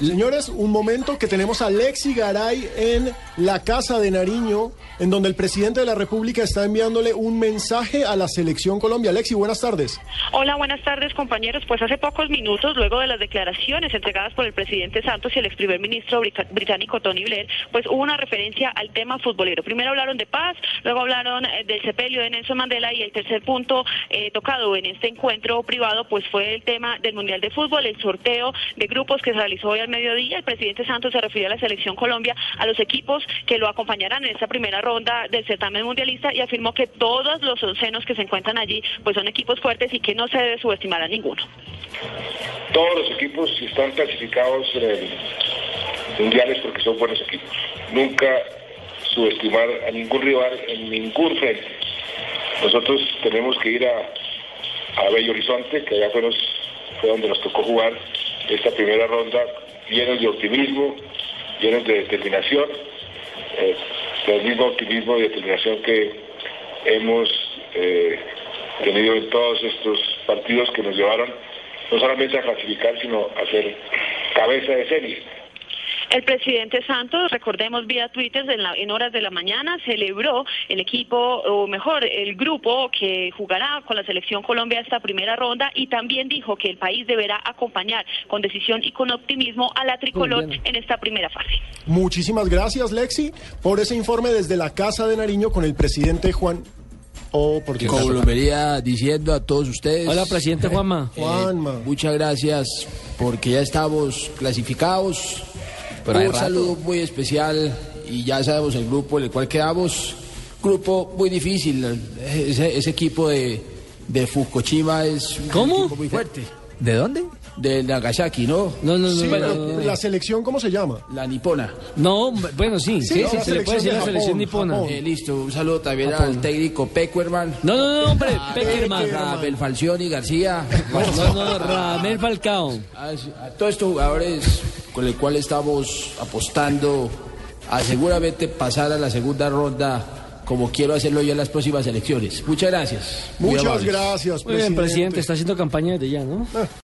Señores, un momento que tenemos a Lexi Garay en la Casa de Nariño, en donde el presidente de la República está enviándole un mensaje a la Selección Colombia. Lexi, buenas tardes. Hola, buenas tardes, compañeros. Pues hace pocos minutos, luego de las declaraciones entregadas por el presidente Santos y el ex primer ministro británico Tony Blair, pues hubo una referencia al tema futbolero. Primero hablaron de paz, luego hablaron eh, del sepelio de Nelson Mandela y el tercer punto eh, tocado en este encuentro privado, pues fue el tema del Mundial de Fútbol, el sorteo de grupos que se realizó hoy al mediodía. El presidente Santos se refirió a la selección Colombia, a los equipos que lo acompañarán en esta primera ronda del certamen mundialista y afirmó que todos los oncenos que se encuentran allí pues son equipos fuertes y que no se debe subestimar a ninguno. Todos los equipos están clasificados en mundiales porque son buenos equipos. Nunca subestimar a ningún rival en ningún frente. Nosotros tenemos que ir a, a Bello Horizonte, que allá fue, fue donde nos tocó jugar esta primera ronda llenos de optimismo, llenos de determinación, eh, del mismo optimismo y determinación que hemos eh, tenido en todos estos partidos que nos llevaron no solamente a clasificar, sino a ser cabeza de serie. El presidente Santos, recordemos vía Twitter, en, horas de la mañana celebró el equipo, o mejor, el grupo que jugará con la selección Colombia esta primera ronda y también dijo que el país deberá acompañar con decisión y con optimismo a la tricolor en esta primera fase. Muchísimas gracias, Lexi, por ese informe desde la Casa de Nariño con el presidente Juan Oh, porque Como lo vería diciendo a todos ustedes. Hola, presidente Juanma. Juanma. Muchas gracias porque ya estamos clasificados un saludo muy especial y ya sabemos el grupo en el cual quedamos. Grupo muy difícil. Ese, equipo de, de Fukushima es un equipo muy fuerte. ¿De dónde? De Nagasaki, ¿no? No, no, no. la selección, ¿cómo se llama? La nipona. No, bueno, sí, sí, se le puede decir la selección nipona. Eh, listo, un saludo también al técnico Peckerman. No, no, no, hombre, Peckerman. Rabel Falcioni García. no, no, Ramel Falcao. A, a todos estos jugadores con el cual estamos apostando a seguramente pasar a la segunda ronda como quiero hacerlo yo en las próximas elecciones. Muchas gracias. Muchas gracias, presidente. Muy bien, presidente, está haciendo campaña desde ya, ¿no? Ah.